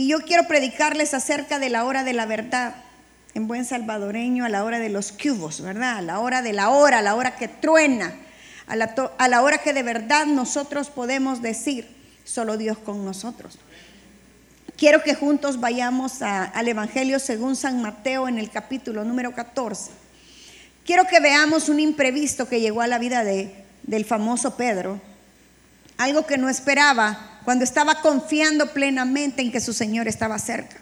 Y yo quiero predicarles acerca de la hora de la verdad, en buen salvadoreño, a la hora de los cubos, ¿verdad? A la hora de la hora, a la hora que truena, a la, hora que de verdad nosotros podemos decir, solo Dios con nosotros. Quiero que juntos vayamos al Evangelio según San Mateo en el capítulo número 14. Quiero que veamos un imprevisto que llegó a la vida de, del famoso Pedro, algo que no esperaba cuando estaba confiando plenamente en que su Señor estaba cerca.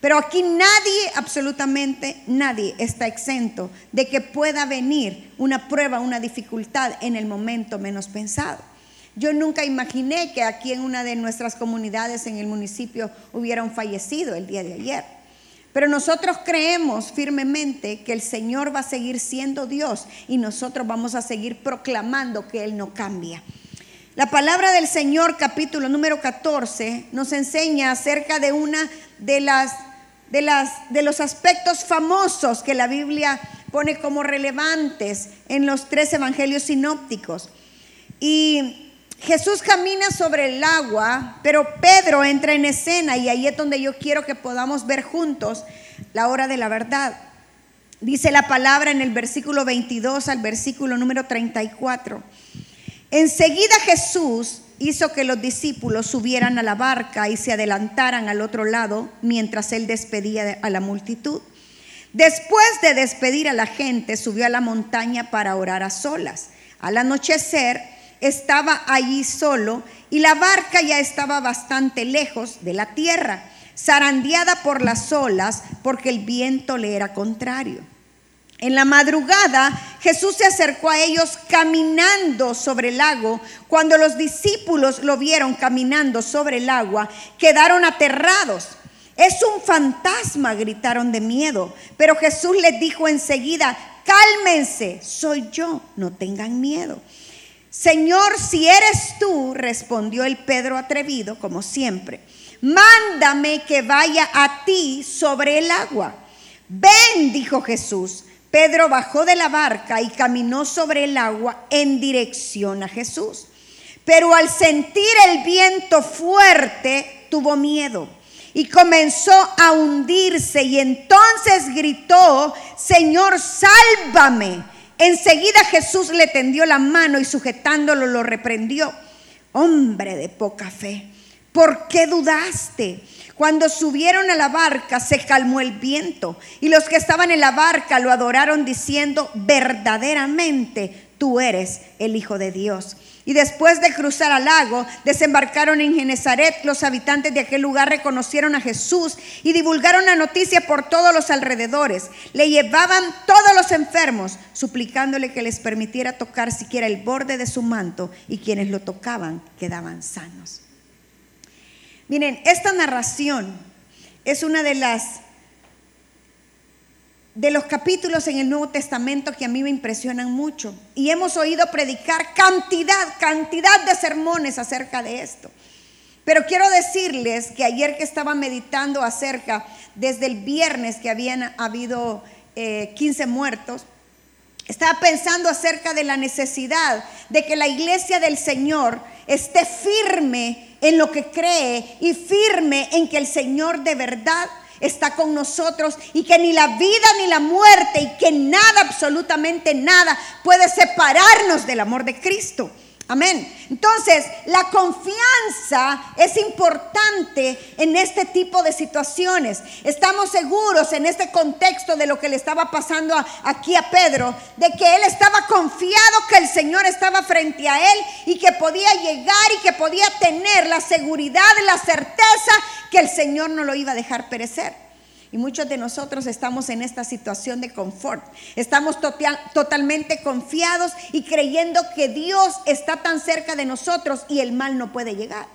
Pero aquí nadie, absolutamente nadie, está exento de que pueda venir una prueba, una dificultad en el momento menos pensado. Yo nunca imaginé que aquí en una de nuestras comunidades en el municipio hubiera un fallecido el día de ayer. Pero nosotros creemos firmemente que el Señor va a seguir siendo Dios y nosotros vamos a seguir proclamando que Él no cambia. La palabra del Señor, capítulo número 14, nos enseña acerca de una de las de, las, de los aspectos famosos que la Biblia pone como relevantes en los tres evangelios sinópticos. Y Jesús camina sobre el agua, pero Pedro entra en escena y ahí es donde yo quiero que podamos ver juntos la hora de la verdad. Dice la palabra en el versículo 22 al versículo número 34. Enseguida Jesús hizo que los discípulos subieran a la barca y se adelantaran al otro lado mientras él despedía a la multitud. Después de despedir a la gente, subió a la montaña para orar a solas. Al anochecer estaba allí solo y la barca ya estaba bastante lejos de la tierra, zarandeada por las olas porque el viento le era contrario. En la madrugada Jesús se acercó a ellos caminando sobre el lago. Cuando los discípulos lo vieron caminando sobre el agua, quedaron aterrados. Es un fantasma, gritaron de miedo. Pero Jesús les dijo enseguida, cálmense, soy yo, no tengan miedo. Señor, si eres tú, respondió el Pedro atrevido, como siempre, mándame que vaya a ti sobre el agua. Ven, dijo Jesús. Pedro bajó de la barca y caminó sobre el agua en dirección a Jesús. Pero al sentir el viento fuerte, tuvo miedo y comenzó a hundirse y entonces gritó, Señor, sálvame. Enseguida Jesús le tendió la mano y sujetándolo lo reprendió. Hombre de poca fe, ¿por qué dudaste? Cuando subieron a la barca se calmó el viento y los que estaban en la barca lo adoraron diciendo, verdaderamente tú eres el Hijo de Dios. Y después de cruzar al lago, desembarcaron en Genezaret. Los habitantes de aquel lugar reconocieron a Jesús y divulgaron la noticia por todos los alrededores. Le llevaban todos los enfermos, suplicándole que les permitiera tocar siquiera el borde de su manto y quienes lo tocaban quedaban sanos. Miren, esta narración es una de las de los capítulos en el Nuevo Testamento que a mí me impresionan mucho. Y hemos oído predicar cantidad, cantidad de sermones acerca de esto. Pero quiero decirles que ayer que estaba meditando acerca, desde el viernes que habían habido 15 eh, muertos, estaba pensando acerca de la necesidad de que la iglesia del Señor esté firme en lo que cree y firme en que el Señor de verdad está con nosotros y que ni la vida ni la muerte y que nada, absolutamente nada puede separarnos del amor de Cristo. Amén. Entonces, la confianza es importante en este tipo de situaciones. Estamos seguros en este contexto de lo que le estaba pasando aquí a Pedro, de que él estaba confiado que el Señor estaba frente a él y que podía llegar y que podía tener la seguridad, la certeza que el Señor no lo iba a dejar perecer. Y muchos de nosotros estamos en esta situación de confort. Estamos totalmente confiados y creyendo que Dios está tan cerca de nosotros y el mal no puede llegar.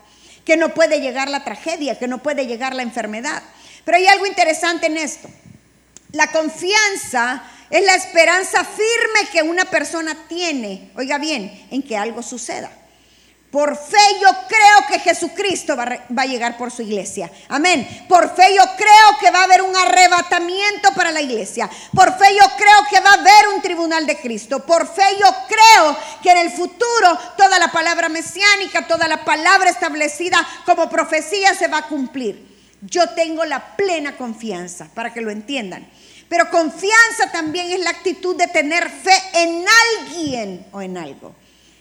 Que no puede llegar la tragedia, que no puede llegar la enfermedad. Pero hay algo interesante en esto. La confianza es la esperanza firme que una persona tiene, oiga bien, en que algo suceda. Por fe yo creo que Jesucristo va, a llegar por su iglesia. Amén. Por fe yo creo que va a haber un arrebatamiento para la iglesia. Por fe yo creo que va a haber un tribunal de Cristo. Por fe yo creo que en el futuro toda la palabra mesiánica, toda la palabra establecida como profecía se va a cumplir. Yo tengo la plena confianza, para que lo entiendan. Pero confianza también es la actitud de tener fe en alguien o en algo.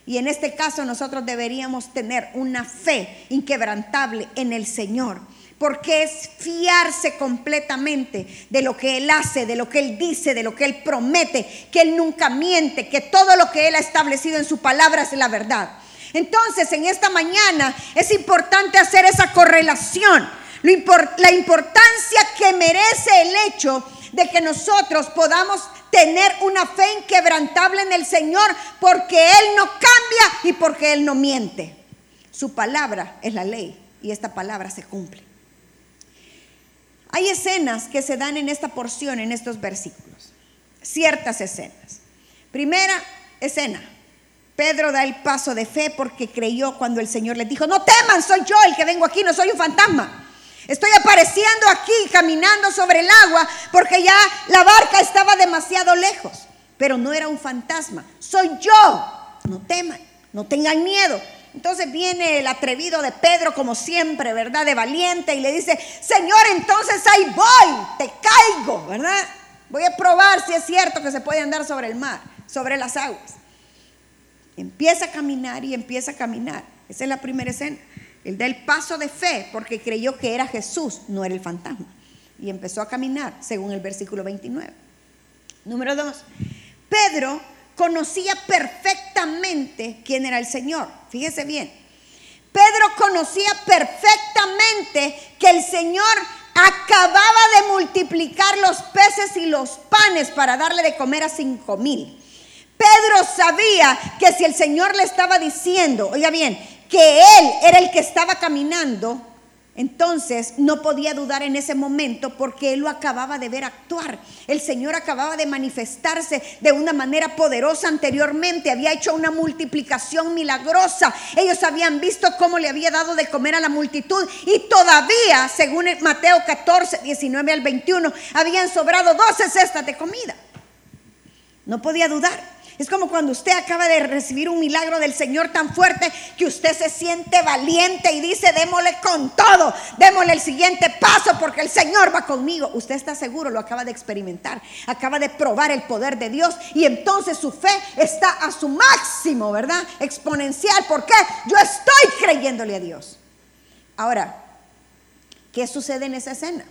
Y en este caso nosotros deberíamos tener una fe inquebrantable en el Señor porque es fiarse completamente de lo que Él hace, de lo que Él dice, de lo que Él promete, que Él nunca miente, que todo lo que Él ha establecido en su palabra es la verdad. Entonces, en esta mañana es importante hacer esa correlación, la importancia que merece el hecho de que nosotros podamos tener una fe inquebrantable en el Señor, porque Él no cambia y porque Él no miente. Su palabra es la ley y esta palabra se cumple. Hay escenas que se dan en esta porción, en estos versículos. Ciertas escenas. Primera escena. Pedro da el paso de fe porque creyó cuando el Señor le dijo, no teman, soy yo el que vengo aquí, no soy un fantasma. Estoy apareciendo aquí, caminando sobre el agua, porque ya la barca estaba demasiado lejos. Pero no era un fantasma, soy yo. No teman, no tengan miedo. Entonces viene el atrevido de Pedro, como siempre, ¿verdad? De valiente, y le dice, Señor, entonces ahí voy, te caigo, ¿verdad? Voy a probar si es cierto que se puede andar sobre el mar, sobre las aguas. Empieza a caminar y empieza a caminar. Esa es la primera escena. Él da el paso de fe porque creyó que era Jesús, no era el fantasma. Y empezó a caminar, según el versículo 29. Número dos, Pedro conocía perfectamente quién era el Señor. Fíjese bien. Pedro conocía perfectamente que el Señor acababa de multiplicar los peces y los panes para darle de comer a cinco mil. Pedro sabía que si el Señor le estaba diciendo, oiga bien, que él era el que estaba caminando, entonces no podía dudar en ese momento porque él lo acababa de ver actuar. El Señor acababa de manifestarse de una manera poderosa anteriormente, había hecho una multiplicación milagrosa. Ellos habían visto cómo le había dado de comer a la multitud y todavía, según Mateo 14, 19 al 21, habían sobrado 12 cestas de comida. No podía dudar. Es como cuando usted acaba de recibir un milagro del Señor tan fuerte que usted se siente valiente y dice, démosle con todo, démosle el siguiente paso porque el Señor va conmigo. Usted está seguro, lo acaba de experimentar, acaba de probar el poder de Dios y entonces su fe está a su máximo, ¿verdad? Exponencial. ¿Por qué? Yo estoy creyéndole a Dios. Ahora, ¿qué sucede en esa escena?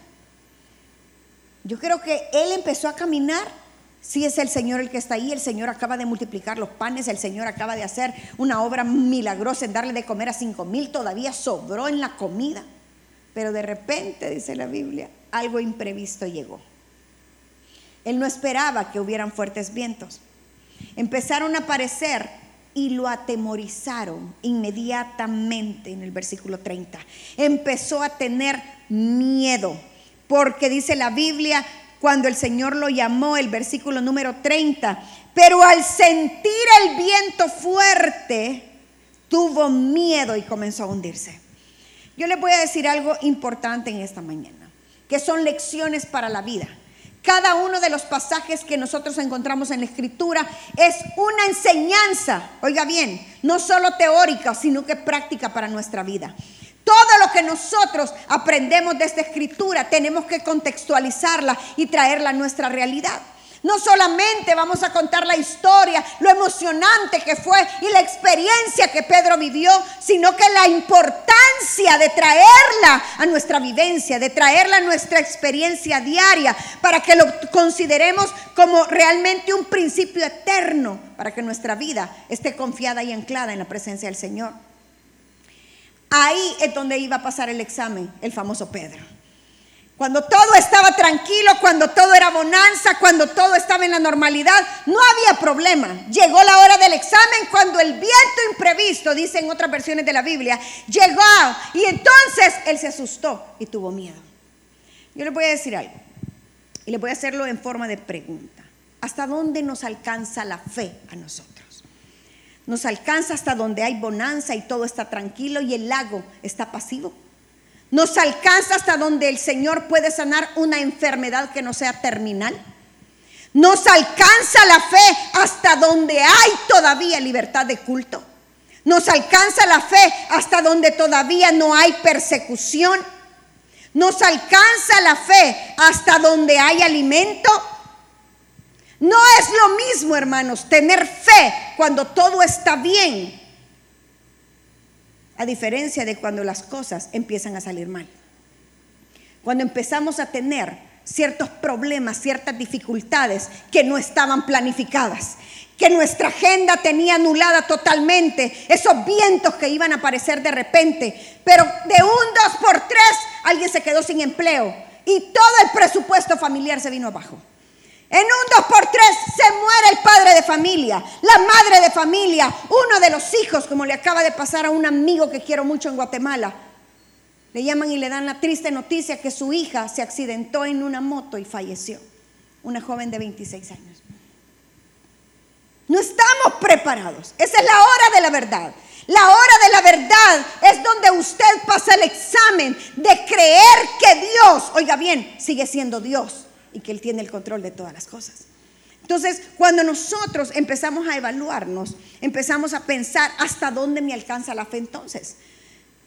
Yo creo que él empezó a caminar si es el Señor el que está ahí, el Señor acaba de multiplicar los panes, el Señor acaba de hacer una obra milagrosa en darle de comer a cinco mil, todavía sobró en la comida. Pero de repente, dice la Biblia, algo imprevisto llegó. Él no esperaba que hubieran fuertes vientos. Empezaron a aparecer y lo atemorizaron inmediatamente en el versículo 30. Empezó a tener miedo, porque dice la Biblia cuando el Señor lo llamó, el versículo número 30. Pero al sentir el viento fuerte, tuvo miedo y comenzó a hundirse. Yo les voy a decir algo importante en esta mañana, que son lecciones para la vida. Cada uno de los pasajes que nosotros encontramos en la escritura es una enseñanza, oiga bien, no solo teórica, sino que práctica para nuestra vida. Todo lo que nosotros aprendemos de esta escritura tenemos que contextualizarla y traerla a nuestra realidad. No solamente vamos a contar la historia, lo emocionante que fue y la experiencia que Pedro vivió, sino que la importancia de traerla a nuestra vivencia, de traerla a nuestra experiencia diaria, para que lo consideremos como realmente un principio eterno, para que nuestra vida esté confiada y anclada en la presencia del Señor. Ahí es donde iba a pasar el examen, el famoso Pedro. Cuando todo estaba tranquilo, cuando todo era bonanza, cuando todo estaba en la normalidad, no había problema. Llegó la hora del examen cuando el viento imprevisto, dice en otras versiones de la Biblia, llegó y entonces él se asustó y tuvo miedo. Yo le voy a decir algo y le voy a hacerlo en forma de pregunta. ¿Hasta dónde nos alcanza la fe a nosotros? Nos alcanza hasta donde hay bonanza y todo está tranquilo y el lago está pasivo. Nos alcanza hasta donde el Señor puede sanar una enfermedad que no sea terminal. Nos alcanza la fe hasta donde hay todavía libertad de culto. Nos alcanza la fe hasta donde todavía no hay persecución. ¿Nos alcanza la fe hasta donde hay alimento? No es lo mismo, hermanos, tener fe cuando todo está bien, a diferencia de cuando las cosas empiezan a salir mal. Cuando empezamos a tener ciertos problemas, ciertas dificultades que no estaban planificadas, que nuestra agenda tenía anulada totalmente, esos vientos que iban a aparecer de repente, pero de un dos por tres alguien se quedó sin empleo y todo el presupuesto familiar se vino abajo. En un dos por tres se muere el padre de familia, la madre de familia, uno de los hijos, como le acaba de pasar a un amigo que quiero mucho en Guatemala. Le llaman y le dan la triste noticia que su hija se accidentó en una moto y falleció. Una joven de 26 años. No estamos preparados. Esa es la hora de la verdad. La hora de la verdad es donde usted pasa el examen de creer que Dios, oiga bien, sigue siendo Dios y que Él tiene el control de todas las cosas. Entonces, cuando nosotros empezamos a evaluarnos, empezamos a pensar hasta dónde me alcanza la fe entonces.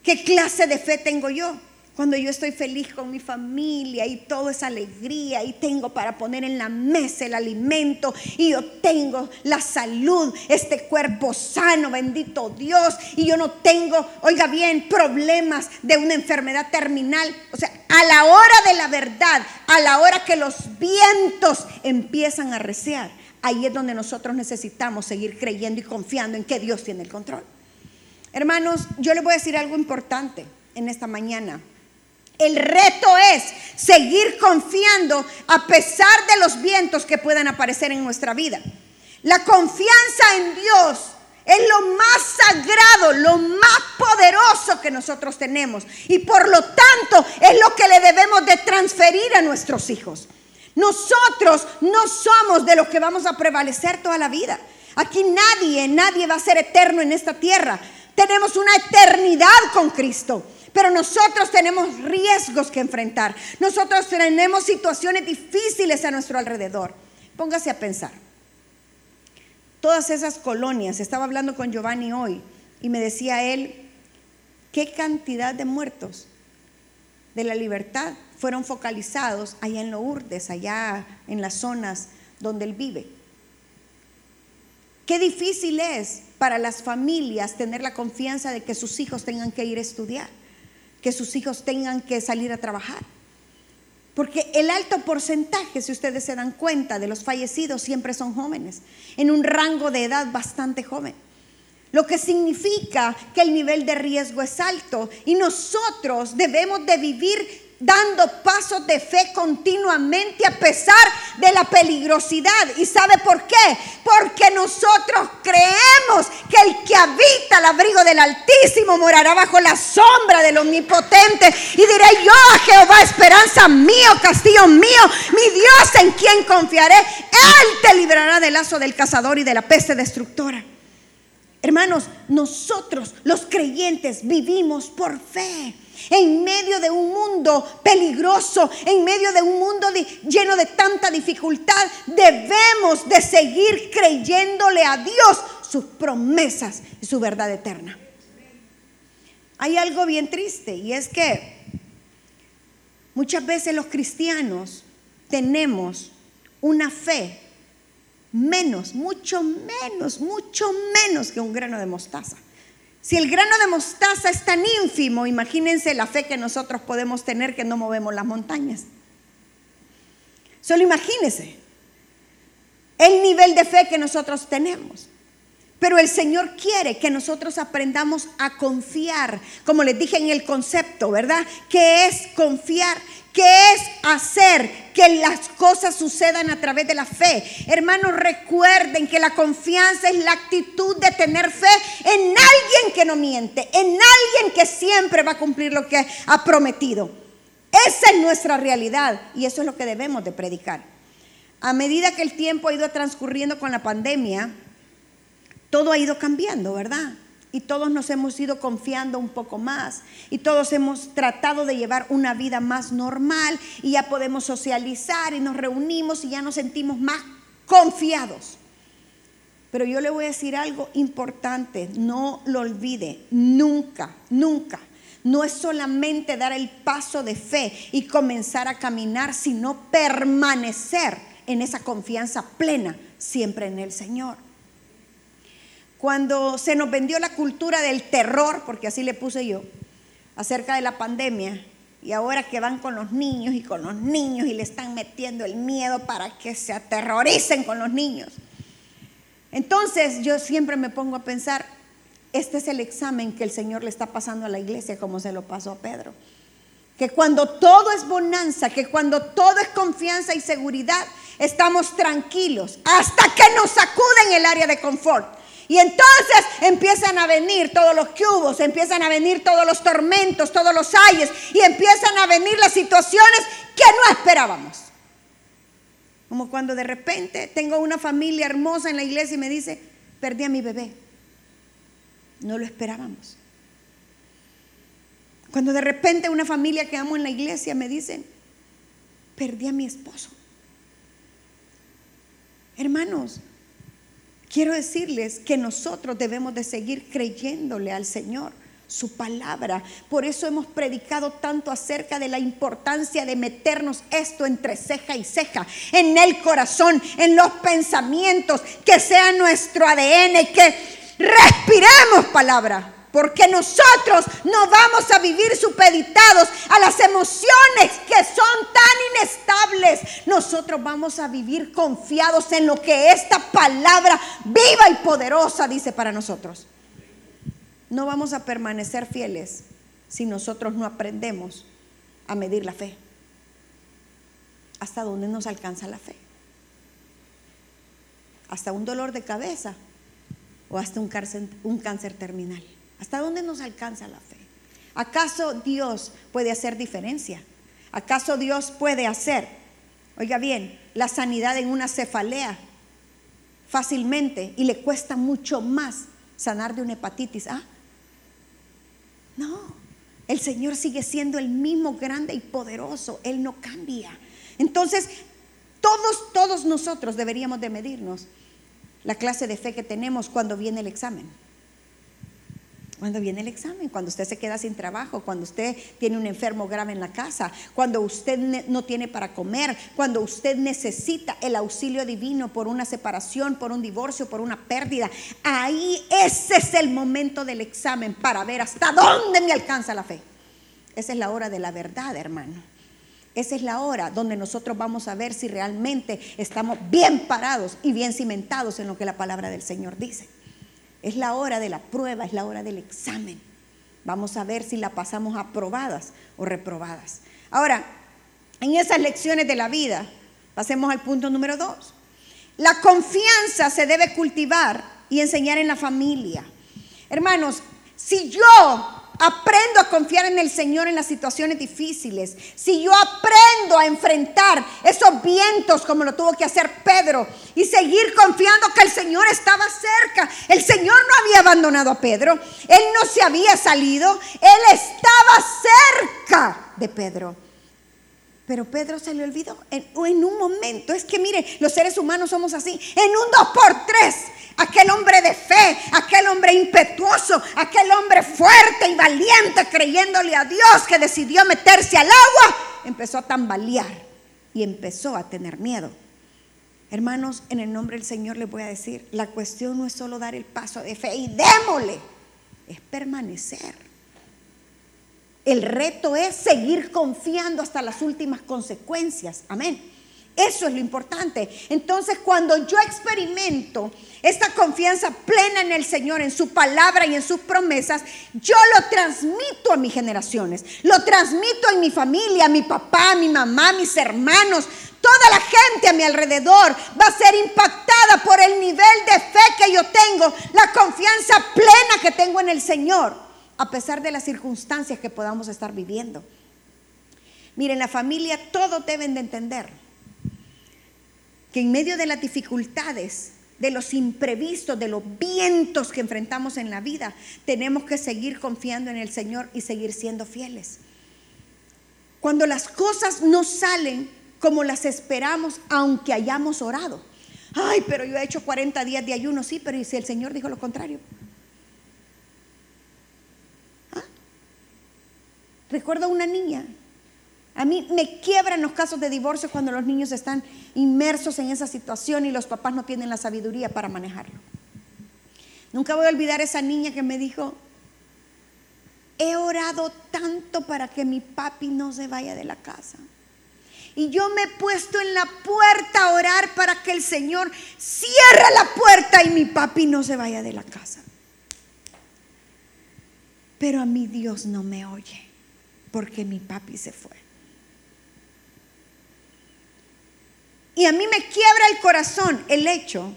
¿Qué clase de fe tengo yo? Cuando yo estoy feliz con mi familia y todo es alegría y tengo para poner en la mesa el alimento y yo tengo la salud, este cuerpo sano, bendito Dios, y yo no tengo, oiga bien, problemas de una enfermedad terminal. O sea, a la hora de la verdad, a la hora que los vientos empiezan a recear, ahí es donde nosotros necesitamos seguir creyendo y confiando en que Dios tiene el control. Hermanos, yo les voy a decir algo importante en esta mañana. El reto es seguir confiando a pesar de los vientos que puedan aparecer en nuestra vida. La confianza en Dios es lo más sagrado, lo más poderoso que nosotros tenemos. Y por lo tanto es lo que le debemos de transferir a nuestros hijos. Nosotros no somos de los que vamos a prevalecer toda la vida. Aquí nadie, nadie va a ser eterno en esta tierra. Tenemos una eternidad con Cristo. Pero nosotros tenemos riesgos que enfrentar. Nosotros tenemos situaciones difíciles a nuestro alrededor. Póngase a pensar. Todas esas colonias, estaba hablando con Giovanni hoy y me decía él, ¿qué cantidad de muertos de la libertad fueron focalizados allá en Lourdes, allá en las zonas donde él vive? Qué difícil es para las familias tener la confianza de que sus hijos tengan que ir a estudiar, que sus hijos tengan que salir a trabajar. Porque el alto porcentaje, si ustedes se dan cuenta, de los fallecidos siempre son jóvenes, en un rango de edad bastante joven. Lo que significa que el nivel de riesgo es alto y nosotros debemos de vivir dando pasos de fe continuamente a pesar de la peligrosidad. ¿Y sabe por qué? Porque nosotros creemos que el que habita el abrigo del Altísimo morará bajo la sombra del Omnipotente. Y diré yo a Jehová, esperanza mío, castillo mío, mi Dios en quien confiaré. Él te librará del lazo del cazador y de la peste destructora. Hermanos, nosotros los creyentes vivimos por fe en medio de un mundo peligroso, en medio de un mundo lleno de tanta dificultad, debemos de seguir creyéndole a Dios sus promesas y su verdad eterna. Hay algo bien triste y es que muchas veces los cristianos tenemos una fe menos, mucho menos, mucho menos que un grano de mostaza. Si el grano de mostaza es tan ínfimo, imagínense la fe que nosotros podemos tener que no movemos las montañas. Solo imagínense el nivel de fe que nosotros tenemos. Pero el Señor quiere que nosotros aprendamos a confiar, como les dije en el concepto, ¿verdad? ¿Qué es confiar? ¿Qué es hacer que las cosas sucedan a través de la fe? Hermanos, recuerden que la confianza es la actitud de tener fe en alguien que no miente, en alguien que siempre va a cumplir lo que ha prometido. Esa es nuestra realidad y eso es lo que debemos de predicar. A medida que el tiempo ha ido transcurriendo con la pandemia, todo ha ido cambiando, ¿verdad? Y todos nos hemos ido confiando un poco más. Y todos hemos tratado de llevar una vida más normal. Y ya podemos socializar y nos reunimos y ya nos sentimos más confiados. Pero yo le voy a decir algo importante. No lo olvide. Nunca, nunca no es solamente dar el paso de fe y comenzar a caminar, sino permanecer en esa confianza plena siempre en el Señor. Cuando se nos vendió la cultura del terror, porque así le puse yo, acerca de la pandemia, y ahora que van con los niños y con los niños y le están metiendo el miedo para que se aterroricen con los niños. Entonces yo siempre me pongo a pensar, este es el examen que el Señor le está pasando a la iglesia como se lo pasó a Pedro. Que cuando todo es bonanza, que cuando todo es confianza y seguridad, estamos tranquilos hasta que nos sacuden el área de confort. Y entonces empiezan a venir todos los cubos, empiezan a venir todos los tormentos, todos los ayes, y empiezan a venir las situaciones que no esperábamos. Como cuando de repente tengo una familia hermosa en la iglesia y me dice, perdí a mi bebé. No lo esperábamos. Cuando de repente una familia que amo en la iglesia me dice, perdí a mi esposo. Hermanos, quiero decirles que nosotros debemos de seguir creyéndole al Señor su palabra. Por eso hemos predicado tanto acerca de la importancia de meternos esto entre ceja y ceja, en el corazón, en los pensamientos, que sea nuestro ADN, que respiremos palabra. Porque nosotros no vamos a vivir supeditados a las emociones que son tan inestables. Nosotros vamos a vivir confiados en lo que esta palabra viva y poderosa dice para nosotros. No vamos a permanecer fieles si nosotros no aprendemos a medir la fe. ¿Hasta dónde nos alcanza la fe? Hasta un dolor de cabeza o hasta un cáncer, un cáncer terminal. ¿Hasta dónde nos alcanza la fe? ¿Acaso Dios puede hacer diferencia? ¿Acaso Dios puede hacer, oiga bien, la sanidad en una cefalea fácilmente y le cuesta mucho más sanar de una hepatitis Ah, No, el Señor sigue siendo el mismo grande y poderoso, Él no cambia. Entonces, todos, todos nosotros deberíamos de medirnos la clase de fe que tenemos cuando viene el examen. Cuando viene el examen, cuando usted se queda sin trabajo, cuando usted tiene un enfermo grave en la casa, cuando usted no tiene para comer, cuando usted necesita el auxilio divino por una separación, por un divorcio, por una pérdida. Ahí ese es el momento del examen para ver hasta dónde me alcanza la fe. Esa es la hora de la verdad, hermano. Esa es la hora donde nosotros vamos a ver si realmente estamos bien parados y bien cimentados en lo que la palabra del Señor dice. Es la hora de la prueba, es la hora del examen. Vamos a ver si la pasamos aprobadas o reprobadas. Ahora, en esas lecciones de la vida, pasemos al punto número dos. La confianza se debe cultivar y enseñar en la familia. Hermanos, si yo aprendo a confiar en el Señor en las situaciones difíciles, si yo aprendo a enfrentar esos vientos como lo tuvo que hacer Pedro y seguir confiando que el Señor estaba cerca, el Señor no había abandonado a Pedro, Él no se había salido, Él estaba cerca de Pedro. Pero Pedro se le olvidó en, un momento. Es que mire, los seres humanos somos así. En un dos por tres aquel hombre de fe, aquel hombre impetuoso, aquel hombre fuerte y valiente creyéndole a Dios que decidió meterse al agua, empezó a tambalear y empezó a tener miedo. Hermanos, en el nombre del Señor les voy a decir, la cuestión no es solo dar el paso de fe y démosle, es permanecer. El reto es seguir confiando hasta las últimas consecuencias. Amén. Eso es lo importante. Entonces, cuando yo experimento esta confianza plena en el Señor, en su palabra y en sus promesas, yo lo transmito a mis generaciones. Lo transmito en mi familia, a mi papá, a mi mamá, a mis hermanos. Toda la gente a mi alrededor va a ser impactada por el nivel de fe que yo tengo, la confianza plena que tengo en el Señor, a pesar de las circunstancias que podamos estar viviendo. Miren, la familia todos deben de entender que en medio de las dificultades, de los imprevistos, de los vientos que enfrentamos en la vida, tenemos que seguir confiando en el Señor y seguir siendo fieles. Cuando las cosas no salen como las esperamos, aunque hayamos orado. Ay, pero yo he hecho 40 días de ayuno, sí, pero ¿y si el Señor dijo lo contrario? Recuerdo una niña. A mí me quiebran los casos de divorcio cuando los niños están inmersos en esa situación y los papás no tienen la sabiduría para manejarlo. Nunca voy a olvidar esa niña que me dijo, he orado tanto para que mi papi no se vaya de la casa. Y yo me he puesto en la puerta a orar para que el Señor cierre la puerta y mi papi no se vaya de la casa. Pero a mi Dios no me oye porque mi papi se fue. Y a mí me quiebra el corazón el hecho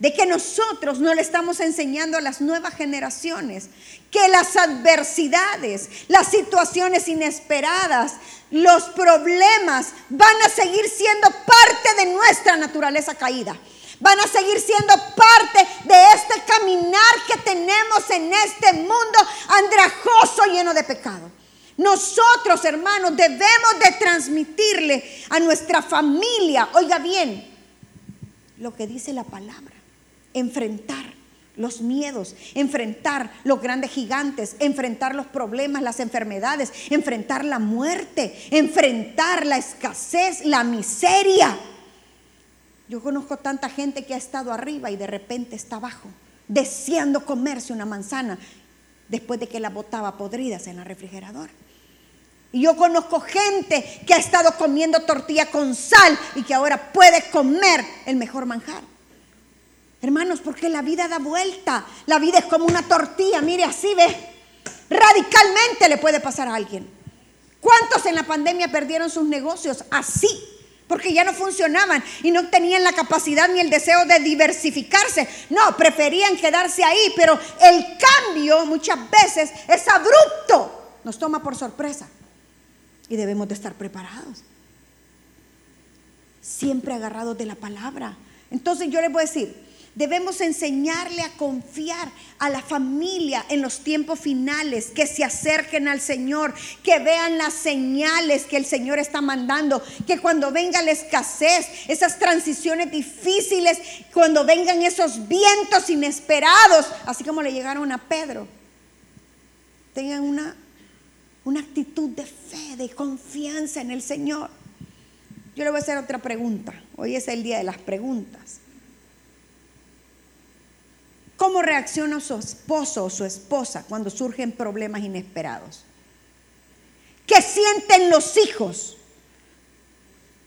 de que nosotros no le estamos enseñando a las nuevas generaciones que las adversidades, las situaciones inesperadas, los problemas van a seguir siendo parte de nuestra naturaleza caída. Van a seguir siendo parte de este caminar que tenemos en este mundo andrajoso lleno de pecado. Nosotros, hermanos, debemos de transmitirle a nuestra familia, oiga bien, lo que dice la palabra enfrentar los miedos, enfrentar los grandes gigantes, enfrentar los problemas, las enfermedades, enfrentar la muerte, enfrentar la escasez, la miseria. Yo conozco tanta gente que ha estado arriba y de repente está abajo, deseando comerse una manzana después de que la botaba podridas en la refrigeradora. Y yo conozco gente que ha estado comiendo tortilla con sal y que ahora puede comer el mejor manjar. Hermanos, porque la vida da vuelta. La vida es como una tortilla, mire así, ve. Radicalmente le puede pasar a alguien. ¿Cuántos en la pandemia perdieron sus negocios así? Porque ya no funcionaban y no tenían la capacidad ni el deseo de diversificarse. No, preferían quedarse ahí, pero el cambio muchas veces es abrupto. Nos toma por sorpresa y debemos de estar preparados. Siempre agarrados de la palabra. Entonces yo les voy a decir, Debemos enseñarle a confiar a la familia en los tiempos finales, que se acerquen al Señor, que vean las señales que el Señor está mandando, que cuando venga la escasez, esas transiciones difíciles, cuando vengan esos vientos inesperados, así como le llegaron a Pedro, tengan una, una actitud de fe, de confianza en el Señor. Yo le voy a hacer otra pregunta. Hoy es el día de las preguntas. ¿Cómo reacciona su esposo o su esposa cuando surgen problemas inesperados? ¿Qué sienten los hijos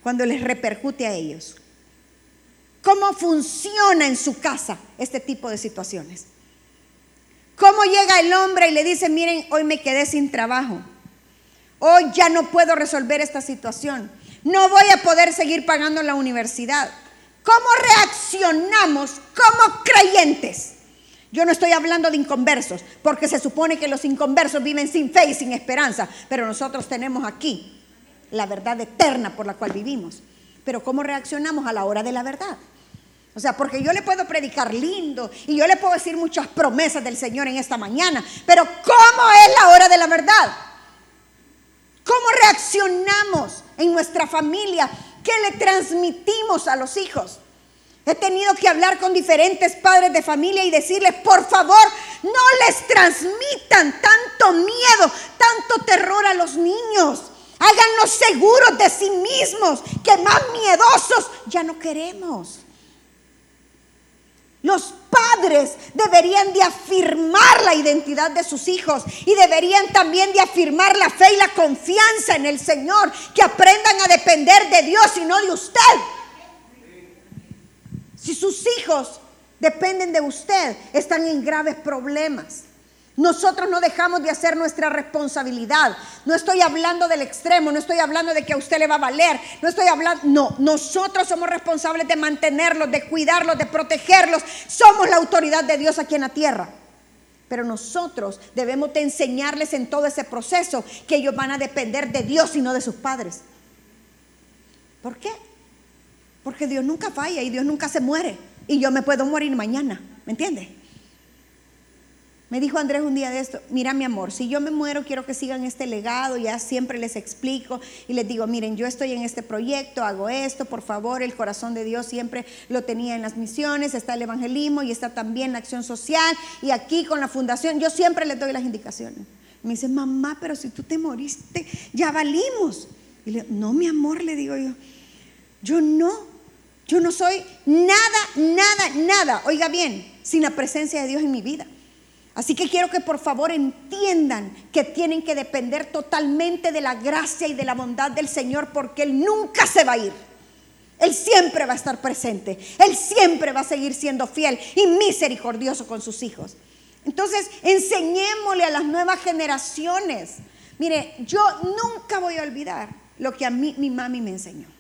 cuando les repercute a ellos? ¿Cómo funciona en su casa este tipo de situaciones? ¿Cómo llega el hombre y le dice, miren, hoy me quedé sin trabajo? Hoy ya no puedo resolver esta situación. No voy a poder seguir pagando la universidad. ¿Cómo reaccionamos como creyentes? Yo no estoy hablando de inconversos, porque se supone que los inconversos viven sin fe y sin esperanza, pero nosotros tenemos aquí la verdad eterna por la cual vivimos. Pero ¿cómo reaccionamos a la hora de la verdad? O sea, porque yo le puedo predicar lindo y yo le puedo decir muchas promesas del Señor en esta mañana, pero ¿cómo es la hora de la verdad? ¿Cómo reaccionamos en nuestra familia? ¿Qué le transmitimos a los hijos? He tenido que hablar con diferentes padres de familia y decirles, por favor, no les transmitan tanto miedo, tanto terror a los niños. Háganlos seguros de sí mismos, que más miedosos ya no queremos. Los padres deberían de afirmar la identidad de sus hijos y deberían también de afirmar la fe y la confianza en el Señor, que aprendan a depender de Dios y no de usted. Si sus hijos dependen de usted, están en graves problemas. Nosotros no dejamos de hacer nuestra responsabilidad. No estoy hablando del extremo, no estoy hablando de que a usted le va a valer, no estoy hablando, no, nosotros somos responsables de mantenerlos, de cuidarlos, de protegerlos. Somos la autoridad de Dios aquí en la tierra. Pero nosotros debemos de enseñarles en todo ese proceso que ellos van a depender de Dios y no de sus padres. ¿Por qué? Porque Dios nunca falla y Dios nunca se muere. Y yo me puedo morir mañana, ¿me entiendes? Me dijo Andrés un día de esto, mira mi amor, si yo me muero quiero que sigan este legado, ya siempre les explico y les digo, miren, yo estoy en este proyecto, hago esto, por favor, el corazón de Dios siempre lo tenía en las misiones, está el evangelismo y está también la acción social y aquí con la fundación, yo siempre les doy las indicaciones. Me dice, mamá, pero si tú te moriste, ya valimos. Y le digo, no, mi amor, le digo yo, yo no, yo no soy nada, nada, nada, oiga bien, sin la presencia de Dios en mi vida. Así que quiero que por favor entiendan que tienen que depender totalmente de la gracia y de la bondad del Señor porque Él nunca se va a ir. Él siempre va a estar presente. Él siempre va a seguir siendo fiel y misericordioso con sus hijos. Entonces, enseñémosle a las nuevas generaciones. Mire, yo nunca voy a olvidar lo que a mí mi mami me enseñó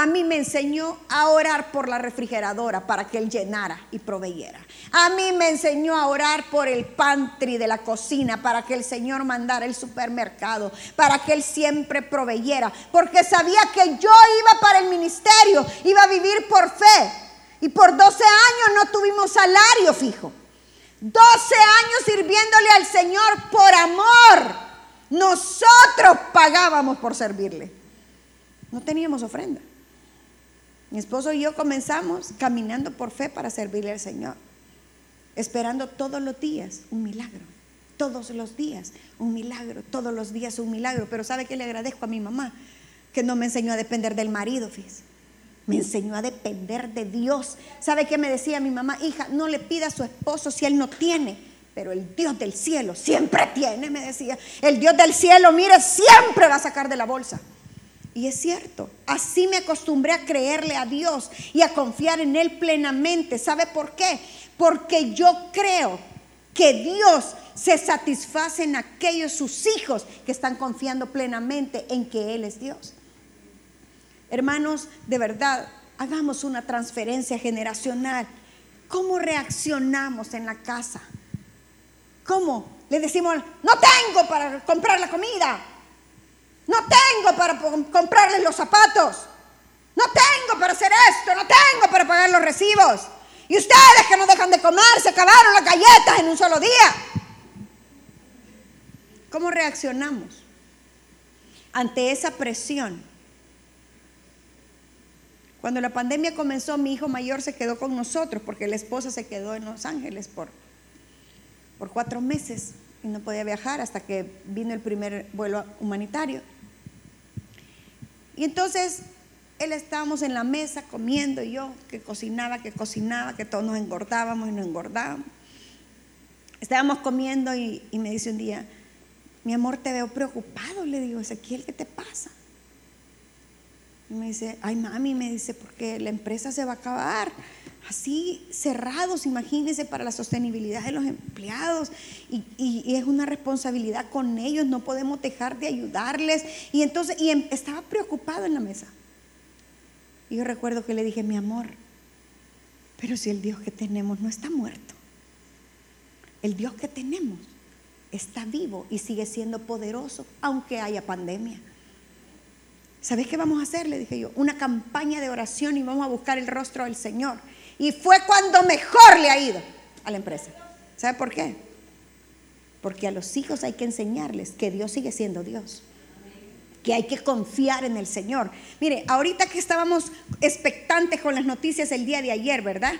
a mí me enseñó a orar por la refrigeradora para que Él llenara y proveyera. A mí me enseñó a orar por el pantry de la cocina para que el Señor mandara el supermercado, para que Él siempre proveyera, porque sabía que yo iba para el ministerio, iba a vivir por fe. Y por 12 años no tuvimos salario fijo. 12 años sirviéndole al Señor por amor. Nosotros pagábamos por servirle. No teníamos ofrenda. Mi esposo y yo comenzamos caminando por fe para servirle al Señor, esperando todos los días un milagro, todos los días un milagro, todos los días un milagro. Pero ¿sabe qué le agradezco a mi mamá? Que no me enseñó a depender del marido, fíjese. Me enseñó a depender de Dios. ¿Sabe qué me decía mi mamá? Hija, no le pida a su esposo si él no tiene. Pero el Dios del cielo siempre tiene, me decía. El Dios del cielo, mire, siempre va a sacar de la bolsa. Y es cierto, así me acostumbré a creerle a Dios y a confiar en Él plenamente. ¿Sabe por qué? Porque yo creo que Dios se satisface en aquellos sus hijos que están confiando plenamente en que Él es Dios. Hermanos, de verdad, hagamos una transferencia generacional. ¿Cómo reaccionamos en la casa? ¿Cómo? Le decimos, no tengo para comprar la comida. No tengo para comprarles los zapatos. No tengo para hacer esto. No tengo para pagar los recibos. Y ustedes que no dejan de comer, se acabaron las galletas en un solo día. ¿Cómo reaccionamos ante esa presión? Cuando la pandemia comenzó, mi hijo mayor se quedó con nosotros porque la esposa se quedó en Los Ángeles por, por cuatro meses y no podía viajar hasta que vino el primer vuelo humanitario. Y entonces él estábamos en la mesa comiendo y yo que cocinaba, que cocinaba, que todos nos engordábamos y nos engordábamos. Estábamos comiendo y, me dice un día, mi amor, te veo preocupado. Le digo, Ezequiel, ¿qué te pasa? Y me dice, ay mami, me dice, porque la empresa se va a acabar así cerrados, imagínense, para la sostenibilidad de los empleados. Y, es una responsabilidad con ellos, no podemos dejar de ayudarles. Y entonces, y em, estaba preocupado en la mesa. Y yo recuerdo que le dije, mi amor, pero si el Dios que tenemos no está muerto, el Dios que tenemos está vivo y sigue siendo poderoso, aunque haya pandemia. ¿Sabes qué vamos a hacer? Le dije yo, una campaña de oración y vamos a buscar el rostro del Señor. Y fue cuando mejor le ha ido a la empresa. ¿Sabe por qué? Porque a los hijos hay que enseñarles que Dios sigue siendo Dios. Que hay que confiar en el Señor. Mire, ahorita que estábamos expectantes con las noticias el día de ayer, ¿verdad?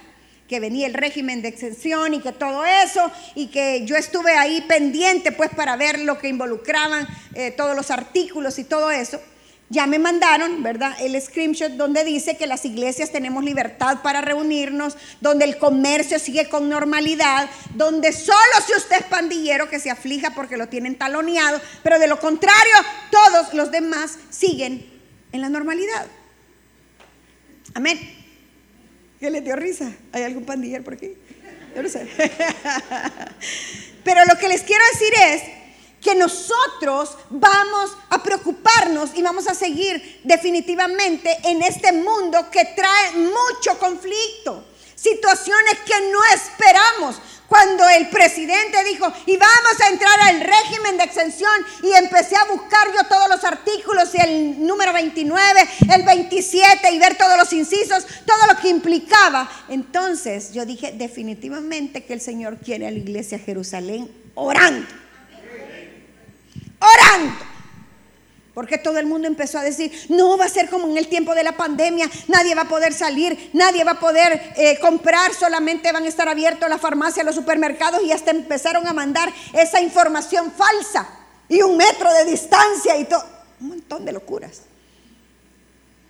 que venía el régimen de exención y que todo eso, y que yo estuve ahí pendiente pues para ver lo que involucraban eh, todos los artículos y todo eso. Ya me mandaron, ¿verdad? El screenshot donde dice que las iglesias tenemos libertad para reunirnos, donde el comercio sigue con normalidad, donde solo si usted es pandillero que se aflija porque lo tienen taloneado, pero de lo contrario, todos los demás siguen en la normalidad. Amén. ¿Qué le dio risa? ¿Hay algún pandillero por aquí? Yo no sé. pero lo que les quiero decir es que nosotros vamos a preocuparnos y vamos a seguir definitivamente en este mundo que trae mucho conflicto, situaciones que no esperamos. Cuando el presidente dijo, y vamos a entrar al régimen de exención, y empecé a buscar yo todos los artículos, y el número 29, el 27, y ver todos los incisos, todo lo que implicaba. Entonces yo dije, definitivamente que el Señor quiere a la iglesia Jerusalén orando orando. Porque todo el mundo empezó a decir, no va a ser como en el tiempo de la pandemia, nadie va a poder salir, nadie va a poder eh, comprar, solamente van a estar abiertos las farmacias, los supermercados y hasta empezaron a mandar esa información falsa y un metro de distancia y todo. Un montón de locuras.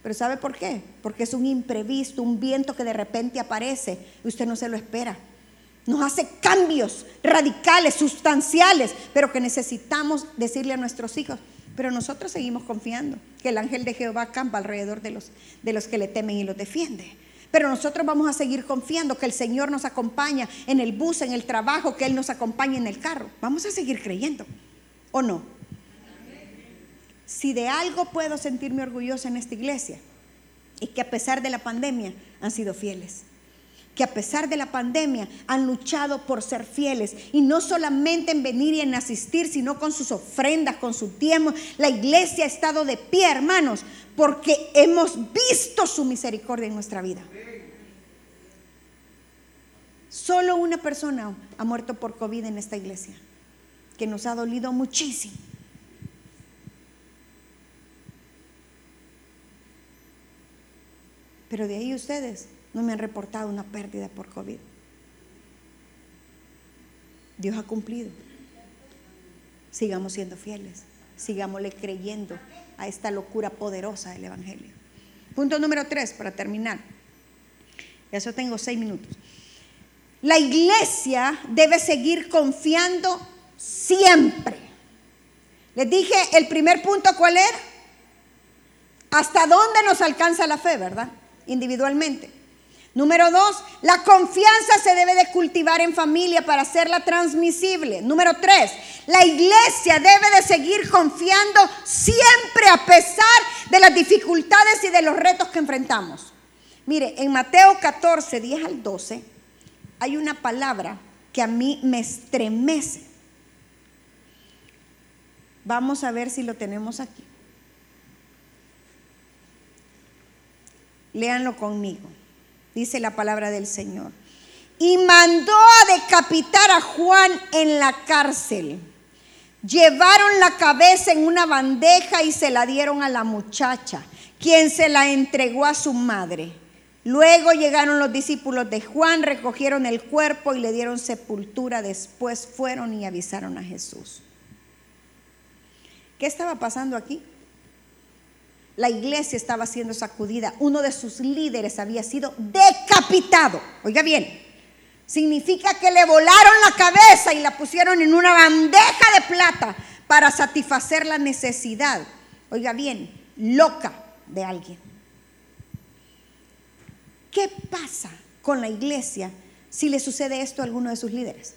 Pero ¿sabe por qué? Porque es un imprevisto, un viento que de repente aparece y usted no se lo espera. Nos hace cambios radicales, sustanciales, pero que necesitamos decirle a nuestros hijos, pero nosotros seguimos confiando que el ángel de Jehová acampa alrededor de los, de los que le temen y los defiende. Pero nosotros vamos a seguir confiando que el Señor nos acompaña en el bus, en el trabajo, que Él nos acompaña en el carro. Vamos a seguir creyendo, ¿o no? Si de algo puedo sentirme orgullosa en esta iglesia, es que a pesar de la pandemia han sido fieles que a pesar de la pandemia han luchado por ser fieles y no solamente en venir y en asistir, sino con sus ofrendas, con su tiempo. La iglesia ha estado de pie, hermanos, porque hemos visto su misericordia en nuestra vida. Solo una persona ha muerto por COVID en esta iglesia, que nos ha dolido muchísimo. Pero de ahí ustedes no me han reportado una pérdida por COVID. Dios ha cumplido. Sigamos siendo fieles, sigámosle creyendo a esta locura poderosa del Evangelio. Punto número tres, para terminar. Ya eso tengo seis minutos. La iglesia debe seguir confiando siempre. Les dije, el primer punto, ¿cuál era? ¿Hasta dónde nos alcanza la fe, verdad? Individualmente. Número dos, la confianza se debe de cultivar en familia para hacerla transmisible. Número tres, la iglesia debe de seguir confiando siempre a pesar de las dificultades y de los retos que enfrentamos. Mire, en Mateo 14, 10 al 12, hay una palabra que a mí me estremece. Vamos a ver si lo tenemos aquí. Léanlo conmigo dice la palabra del Señor. Y mandó a decapitar a Juan en la cárcel. Llevaron la cabeza en una bandeja y se la dieron a la muchacha, quien se la entregó a su madre. Luego llegaron los discípulos de Juan, recogieron el cuerpo y le dieron sepultura. Después fueron y avisaron a Jesús. ¿Qué estaba pasando aquí? La iglesia estaba siendo sacudida. Uno de sus líderes había sido decapitado. Oiga bien, significa que le volaron la cabeza y la pusieron en una bandeja de plata para satisfacer la necesidad, oiga bien, loca de alguien. ¿Qué pasa con la iglesia si le sucede esto a alguno de sus líderes?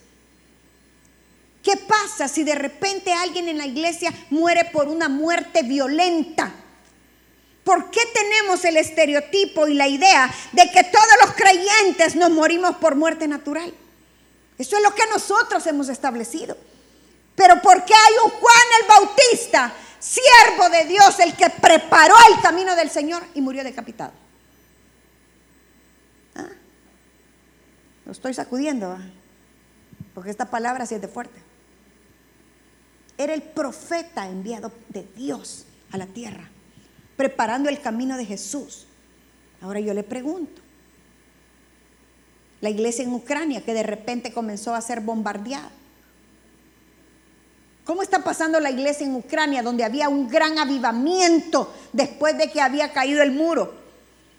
¿Qué pasa si de repente alguien en la iglesia muere por una muerte violenta? ¿Por qué tenemos el estereotipo y la idea de que todos los creyentes nos morimos por muerte natural? Eso es lo que nosotros hemos establecido. Pero ¿por qué hay un Juan el Bautista, siervo de Dios, el que preparó el camino del Señor y murió decapitado? ¿Ah? Lo estoy sacudiendo, porque esta palabra siente fuerte. Era el profeta enviado de Dios a la tierra preparando el camino de Jesús. Ahora yo le pregunto, la iglesia en Ucrania que de repente comenzó a ser bombardeada. ¿Cómo está pasando la iglesia en Ucrania donde había un gran avivamiento después de que había caído el muro?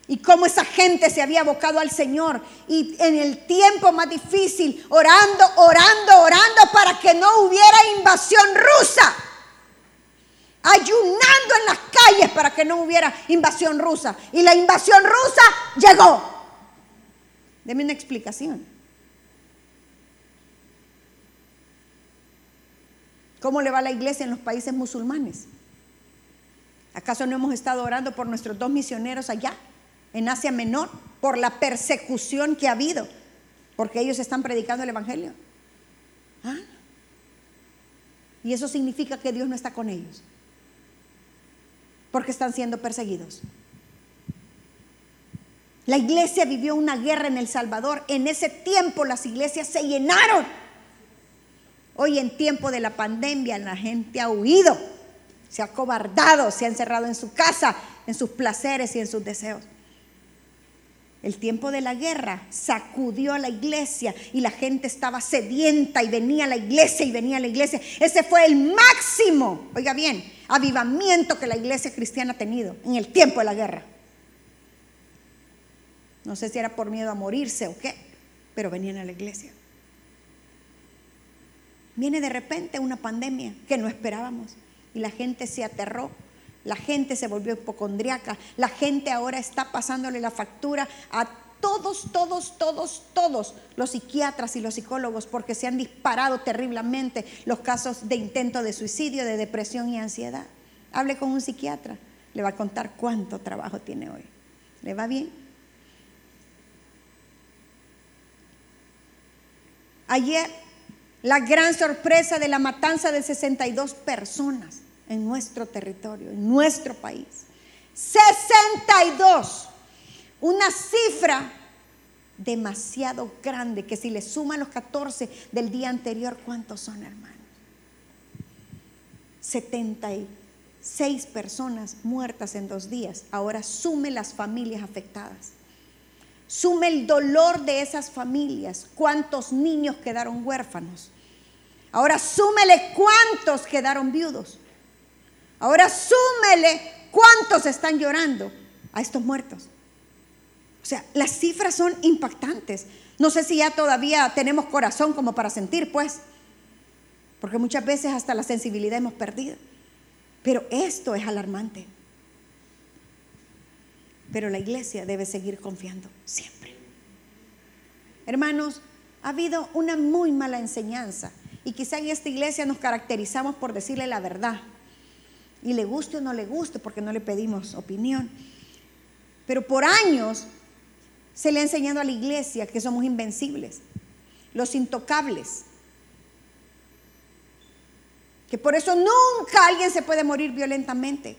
Y cómo esa gente se había abocado al Señor. Y en el tiempo más difícil, orando, orando, orando para que no hubiera invasión rusa ayunando en las calles para que no hubiera invasión rusa. Y la invasión rusa llegó. Deme una explicación. ¿Cómo le va la iglesia en los países musulmanes? ¿Acaso no hemos estado orando por nuestros dos misioneros allá, en Asia Menor, por la persecución que ha habido? Porque ellos están predicando el Evangelio. ¿Ah? Y eso significa que Dios no está con ellos porque están siendo perseguidos. La iglesia vivió una guerra en El Salvador. En ese tiempo las iglesias se llenaron. Hoy en tiempo de la pandemia la gente ha huido. se ha cobardado, se ha encerrado en su casa, en sus placeres y en sus deseos. El tiempo de la guerra sacudió a la iglesia y la gente estaba sedienta y venía a la iglesia y venía a la iglesia. Ese fue el máximo, oiga bien, avivamiento que la iglesia cristiana ha tenido en el tiempo de la guerra. No sé si era por miedo a morirse o qué, pero venían a la iglesia. Viene de repente una pandemia que no esperábamos y la gente se aterró la gente se volvió hipocondriaca. La gente ahora está pasándole la factura a todos, todos, todos, todos los psiquiatras y los psicólogos porque se han disparado terriblemente los casos de intento de suicidio, de depresión y ansiedad. Hable con un psiquiatra, le va a contar cuánto trabajo tiene hoy. ¿Le va bien? Ayer, la gran sorpresa de la matanza de 62 personas en nuestro territorio, en nuestro país. 62. Una cifra demasiado grande que si le suman los 14 del día anterior, ¿cuántos son hermanos? 76 personas muertas en dos días. Ahora sume las familias afectadas. Sume el dolor de esas familias. ¿Cuántos niños quedaron huérfanos? Ahora súmele cuántos quedaron viudos. Ahora súmele cuántos están llorando a estos muertos. O sea, las cifras son impactantes. No sé si ya todavía tenemos corazón como para sentir, pues, porque muchas veces hasta la sensibilidad hemos perdido. Pero esto es alarmante. Pero la iglesia debe seguir confiando siempre. Hermanos, ha habido una muy mala enseñanza y quizá en esta iglesia nos caracterizamos por decirle la verdad y le guste o no le guste, porque no le pedimos opinión. Pero por años se le ha enseñado a la iglesia que somos invencibles, los intocables, que por eso nunca alguien se puede morir violentamente,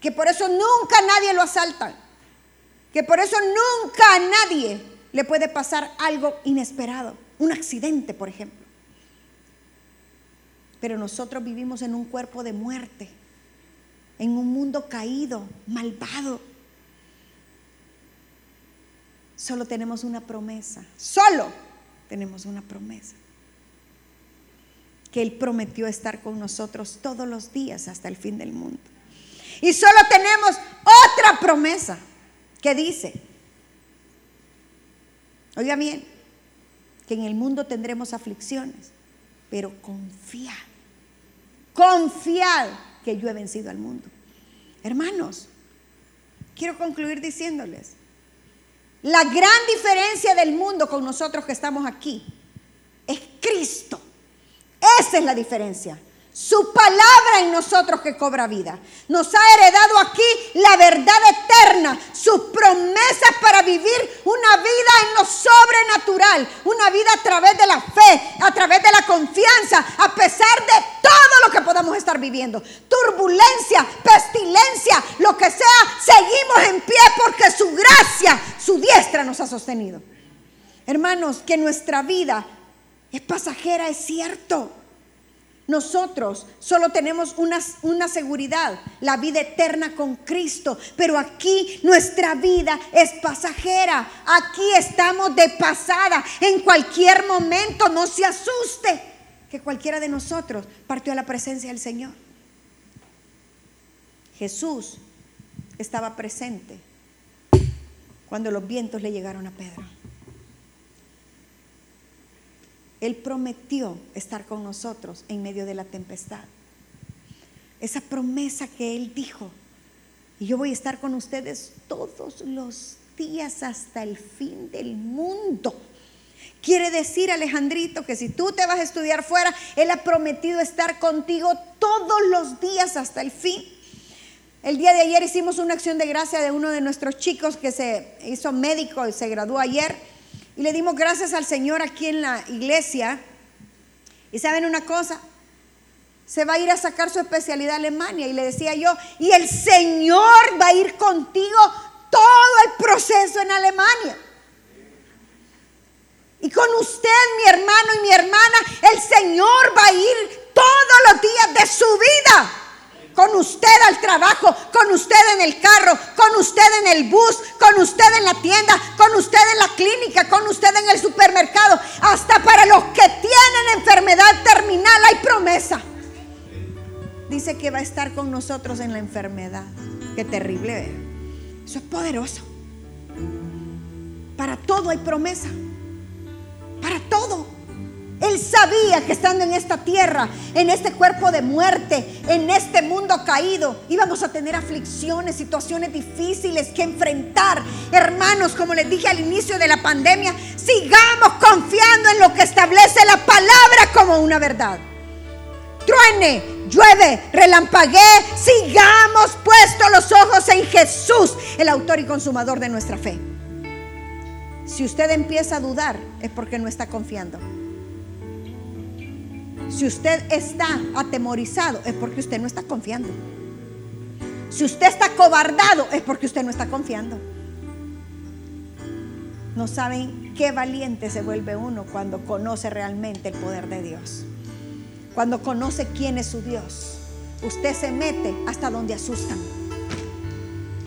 que por eso nunca nadie lo asalta, que por eso nunca a nadie le puede pasar algo inesperado, un accidente, por ejemplo. Pero nosotros vivimos en un cuerpo de muerte en un mundo caído, malvado. Solo tenemos una promesa, solo tenemos una promesa. Que Él prometió estar con nosotros todos los días hasta el fin del mundo. Y solo tenemos otra promesa que dice, oiga bien, que en el mundo tendremos aflicciones, pero confiad, confiad que yo he vencido al mundo. Hermanos, quiero concluir diciéndoles, la gran diferencia del mundo con nosotros que estamos aquí es Cristo. Esa es la diferencia. Su palabra en nosotros que cobra vida. Nos ha heredado aquí la verdad eterna, sus promesas para vivir una vida en lo sobrenatural, una vida a través de la fe, a través de la confianza, a pesar de todo lo que podamos estar viviendo. Turbulencia, pestilencia, lo que sea, seguimos en pie porque su gracia, su diestra nos ha sostenido. Hermanos, que nuestra vida es pasajera, es cierto. Nosotros solo tenemos una, una, seguridad, la vida eterna con Cristo, pero aquí nuestra vida es pasajera, aquí estamos de pasada, en cualquier momento no se asuste que cualquiera de nosotros partió a la presencia del Señor. Jesús estaba presente cuando los vientos le llegaron a Pedro. Él prometió estar con nosotros en medio de la tempestad. Esa promesa que Él dijo, y yo voy a estar con ustedes todos los días hasta el fin del mundo. Quiere decir, Alejandrito, que si tú te vas a estudiar fuera, Él ha prometido estar contigo todos los días hasta el fin. El día de ayer hicimos una acción de gracia de uno de nuestros chicos que se hizo médico y se graduó ayer. Y le dimos gracias al Señor aquí en la iglesia. Y saben una cosa, se va a ir a sacar su especialidad a Alemania. Y le decía yo, y el Señor va a ir contigo todo el proceso en Alemania. Y con usted, mi hermano y mi hermana, el Señor va a ir todos los días de su vida. Con usted al trabajo, con usted en el carro, con usted en el bus, con usted en la tienda, con usted en la clínica, con usted en el supermercado. Hasta para los que tienen enfermedad terminal hay promesa. Dice que va a estar con nosotros en la enfermedad. Qué terrible. ¿eh? Eso es poderoso. Para todo hay promesa. Para todo. Sabía que estando en esta tierra, en este cuerpo de muerte, en este mundo caído, íbamos a tener aflicciones, situaciones difíciles que enfrentar. Hermanos, como les dije al inicio de la pandemia, sigamos confiando en lo que establece la palabra como una verdad. Truene, llueve, relampaguee, sigamos puestos los ojos en Jesús, el autor y consumador de nuestra fe. Si usted empieza a dudar, es porque no está confiando. Si usted está atemorizado, es porque usted no está confiando. Si usted está cobardado, es porque usted no está confiando. No saben qué valiente se vuelve uno cuando conoce realmente el poder de Dios. Cuando conoce quién es su Dios. Usted se mete hasta donde asustan.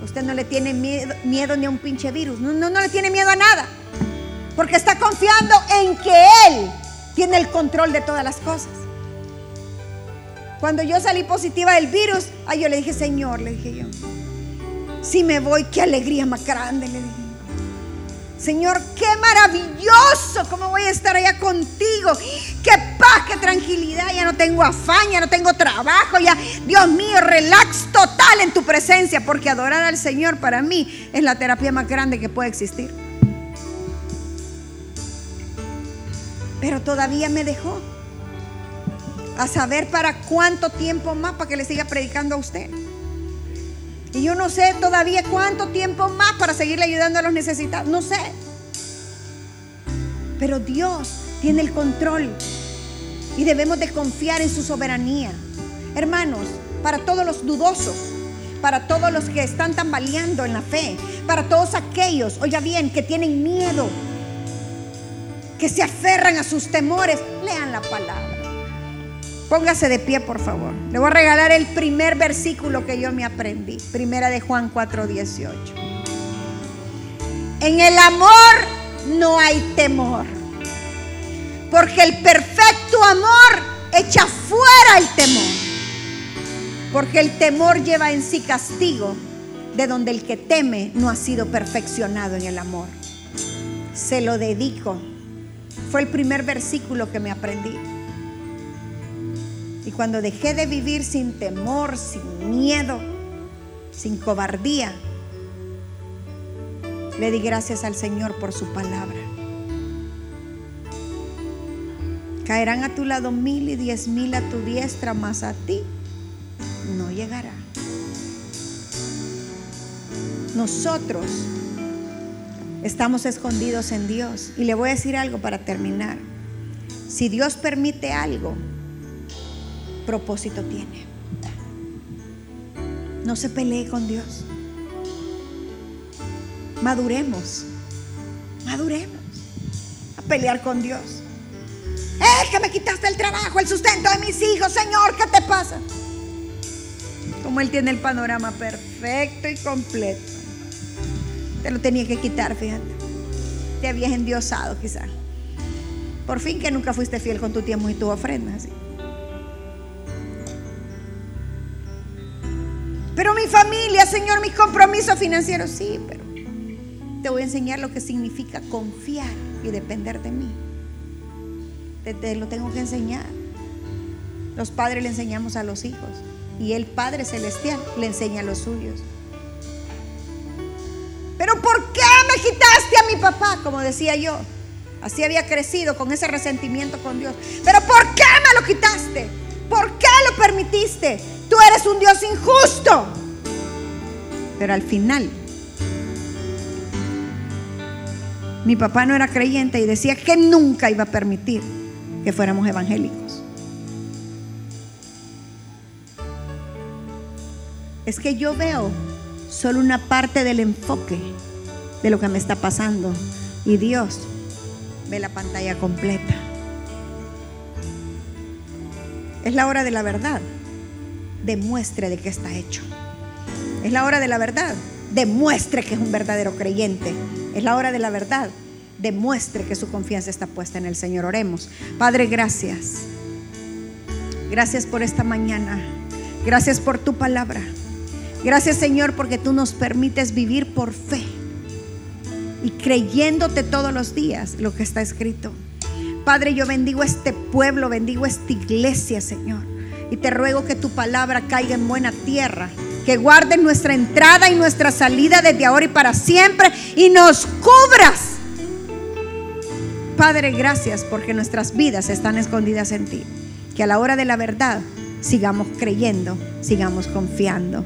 Usted no le tiene miedo, ni a un pinche virus. No, no, no le tiene miedo a nada. Porque está confiando en que Él tiene el control de todas las cosas. Cuando yo salí positiva del virus, ay, yo le dije, Señor, le dije yo, si me voy, qué alegría más grande, le dije. Señor, qué maravilloso, cómo voy a estar allá contigo. Qué paz, qué tranquilidad, ya no tengo afán, ya no tengo trabajo, ya, Dios mío, relax total en tu presencia, porque adorar al Señor para mí es la terapia más grande que puede existir. Pero todavía me dejó. A saber para cuánto tiempo más para que le siga predicando a usted. Y yo no sé todavía cuánto tiempo más para seguirle ayudando a los necesitados. No sé. Pero Dios tiene el control. Y debemos de confiar en su soberanía. Hermanos, para todos los dudosos, para todos los que están tambaleando en la fe, para todos aquellos, oiga bien, que tienen miedo que se aferran a sus temores, lean la palabra. Póngase de pie, por favor. Le voy a regalar el primer versículo que yo me aprendí. Primera de Juan 4:18. En el amor no hay temor. Porque el perfecto amor echa fuera el temor. Porque el temor lleva en sí castigo, de donde el que teme no ha sido perfeccionado en el amor. Se lo dedico fue el primer versículo que me aprendí. Y cuando dejé de vivir sin temor, sin miedo, sin cobardía, le di gracias al Señor por su palabra. Caerán a tu lado mil y diez mil a tu diestra, mas a ti no llegará. Nosotros Estamos escondidos en Dios. Y le voy a decir algo para terminar. Si Dios permite algo, propósito tiene. No se pelee con Dios. Maduremos. Maduremos. A pelear con Dios. Es que me quitaste el trabajo, el sustento de mis hijos, Señor, ¿qué te pasa? Como Él tiene el panorama perfecto y completo. Te lo tenía que quitar, fíjate. Te habías endiosado quizás. Por fin que nunca fuiste fiel con tu tiempo y tus ofrendas. Pero mi familia, Señor, mis compromisos financieros, sí, pero te voy a enseñar lo que significa confiar y depender de mí. Te, lo tengo que enseñar. Los padres le enseñamos a los hijos y el Padre Celestial le enseña a los suyos. Pero ¿por qué me quitaste a mi papá? Como decía yo. Así había crecido con ese resentimiento con Dios. Pero ¿por qué me lo quitaste? ¿Por qué lo permitiste? Tú eres un Dios injusto. Pero al final, mi papá no era creyente y decía que nunca iba a permitir que fuéramos evangélicos. Es que yo veo solo una parte del enfoque de lo que me está pasando. Y Dios ve la pantalla completa. Es la hora de la verdad. demuestre de qué está hecho. Es la hora de la verdad. Demuestre que es un verdadero creyente. Es la hora de la verdad. Demuestre que su confianza está puesta en el Señor. Oremos. Padre, gracias. Gracias por esta mañana. Gracias por tu palabra. Gracias Señor porque tú nos permites vivir por fe y creyéndote todos los días lo que está escrito. Padre, yo bendigo este pueblo, bendigo esta iglesia, Señor. Y te ruego que tu palabra caiga en buena tierra, que guarde nuestra entrada y nuestra salida desde ahora y para siempre y nos cubras. Padre, gracias porque nuestras vidas están escondidas en ti. Que a la hora de la verdad sigamos creyendo, sigamos confiando.